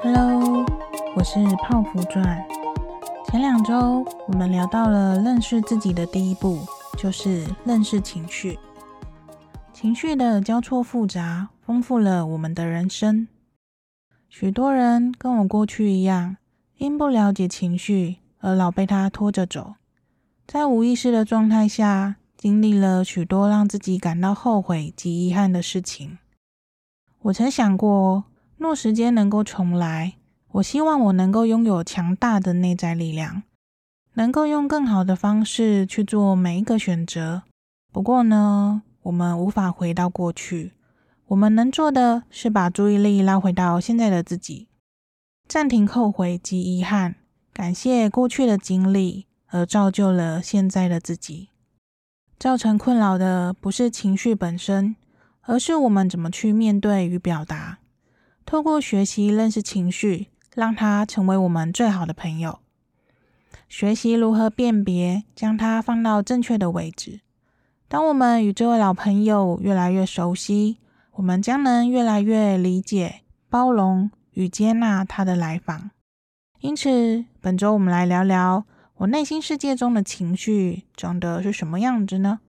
Hello，我是泡芙钻。前两周我们聊到了认识自己的第一步，就是认识情绪。情绪的交错复杂，丰富了我们的人生。许多人跟我过去一样，因不了解情绪而老被它拖着走，在无意识的状态下，经历了许多让自己感到后悔及遗憾的事情。我曾想过，若时间能够重来，我希望我能够拥有强大的内在力量，能够用更好的方式去做每一个选择。不过呢，我们无法回到过去，我们能做的是把注意力拉回到现在的自己，暂停后悔及遗憾，感谢过去的经历，而造就了现在的自己。造成困扰的不是情绪本身，而是我们怎么去面对与表达。透过学习认识情绪。让它成为我们最好的朋友。学习如何辨别，将它放到正确的位置。当我们与这位老朋友越来越熟悉，我们将能越来越理解、包容与接纳他的来访。因此，本周我们来聊聊我内心世界中的情绪长得是什么样子呢？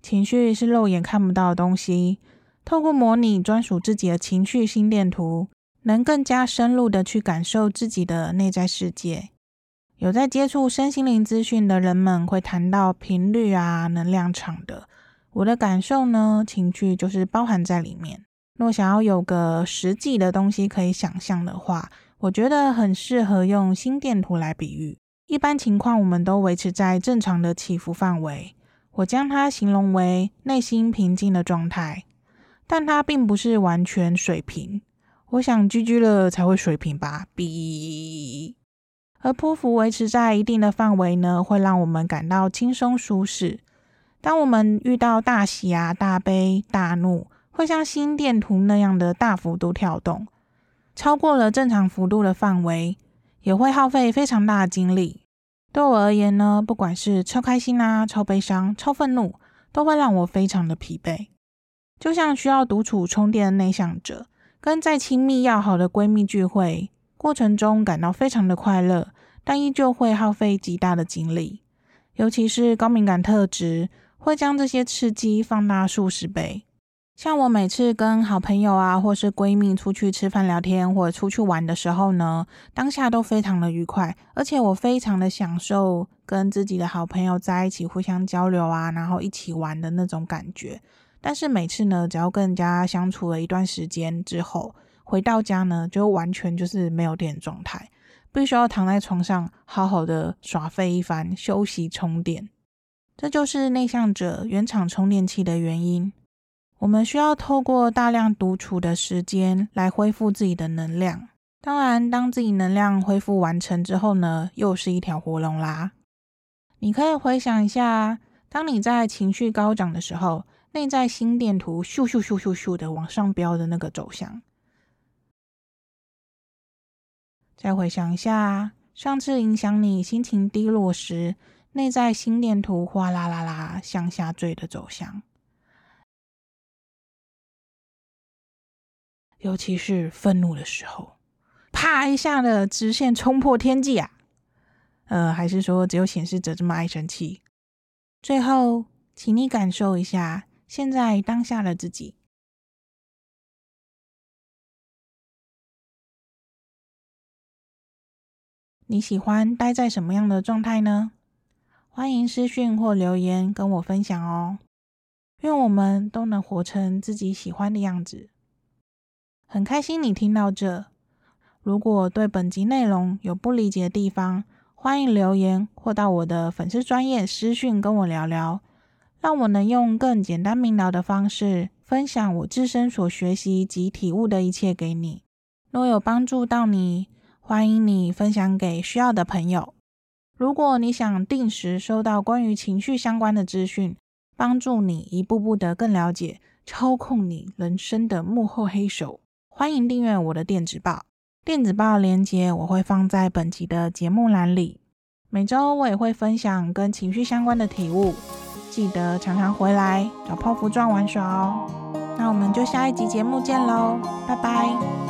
情绪是肉眼看不到的东西，透过模拟专属自己的情绪心电图。能更加深入的去感受自己的内在世界。有在接触身心灵资讯的人们会谈到频率啊、能量场的。我的感受呢，情绪就是包含在里面。若想要有个实际的东西可以想象的话，我觉得很适合用心电图来比喻。一般情况，我们都维持在正常的起伏范围。我将它形容为内心平静的状态，但它并不是完全水平。我想居居了才会水平吧，B。而波幅维持在一定的范围呢，会让我们感到轻松舒适。当我们遇到大喜啊、大悲、大怒，会像心电图那样的大幅度跳动，超过了正常幅度的范围，也会耗费非常大的精力。对我而言呢，不管是超开心啊、超悲伤、超愤怒，都会让我非常的疲惫，就像需要独处充电的内向者。跟再亲密要好的闺蜜聚会过程中感到非常的快乐，但依旧会耗费极大的精力。尤其是高敏感特质，会将这些刺激放大数十倍。像我每次跟好朋友啊，或是闺蜜出去吃饭聊天，或者出去玩的时候呢，当下都非常的愉快，而且我非常的享受跟自己的好朋友在一起互相交流啊，然后一起玩的那种感觉。但是每次呢，只要跟人家相处了一段时间之后，回到家呢，就完全就是没有电状态，必须要躺在床上好好的耍废一番，休息充电。这就是内向者原厂充电器的原因。我们需要透过大量独处的时间来恢复自己的能量。当然，当自己能量恢复完成之后呢，又是一条活龙啦。你可以回想一下，当你在情绪高涨的时候。内在心电图咻咻咻咻咻的往上飙的那个走向，再回想一下上次影响你心情低落时，内在心电图哗啦啦啦向下坠的走向，尤其是愤怒的时候，啪一下的直线冲破天际啊！呃，还是说只有显示者这么爱生气？最后，请你感受一下。现在当下的自己，你喜欢待在什么样的状态呢？欢迎私讯或留言跟我分享哦。愿我们都能活成自己喜欢的样子。很开心你听到这。如果对本集内容有不理解的地方，欢迎留言或到我的粉丝专业私讯跟我聊聊。让我能用更简单明了的方式分享我自身所学习及体悟的一切给你。若有帮助到你，欢迎你分享给需要的朋友。如果你想定时收到关于情绪相关的资讯，帮助你一步步的更了解操控你人生的幕后黑手，欢迎订阅我的电子报。电子报链接我会放在本集的节目栏里。每周我也会分享跟情绪相关的体悟。记得常常回来找泡芙状玩耍哦。那我们就下一集节目见喽，拜拜。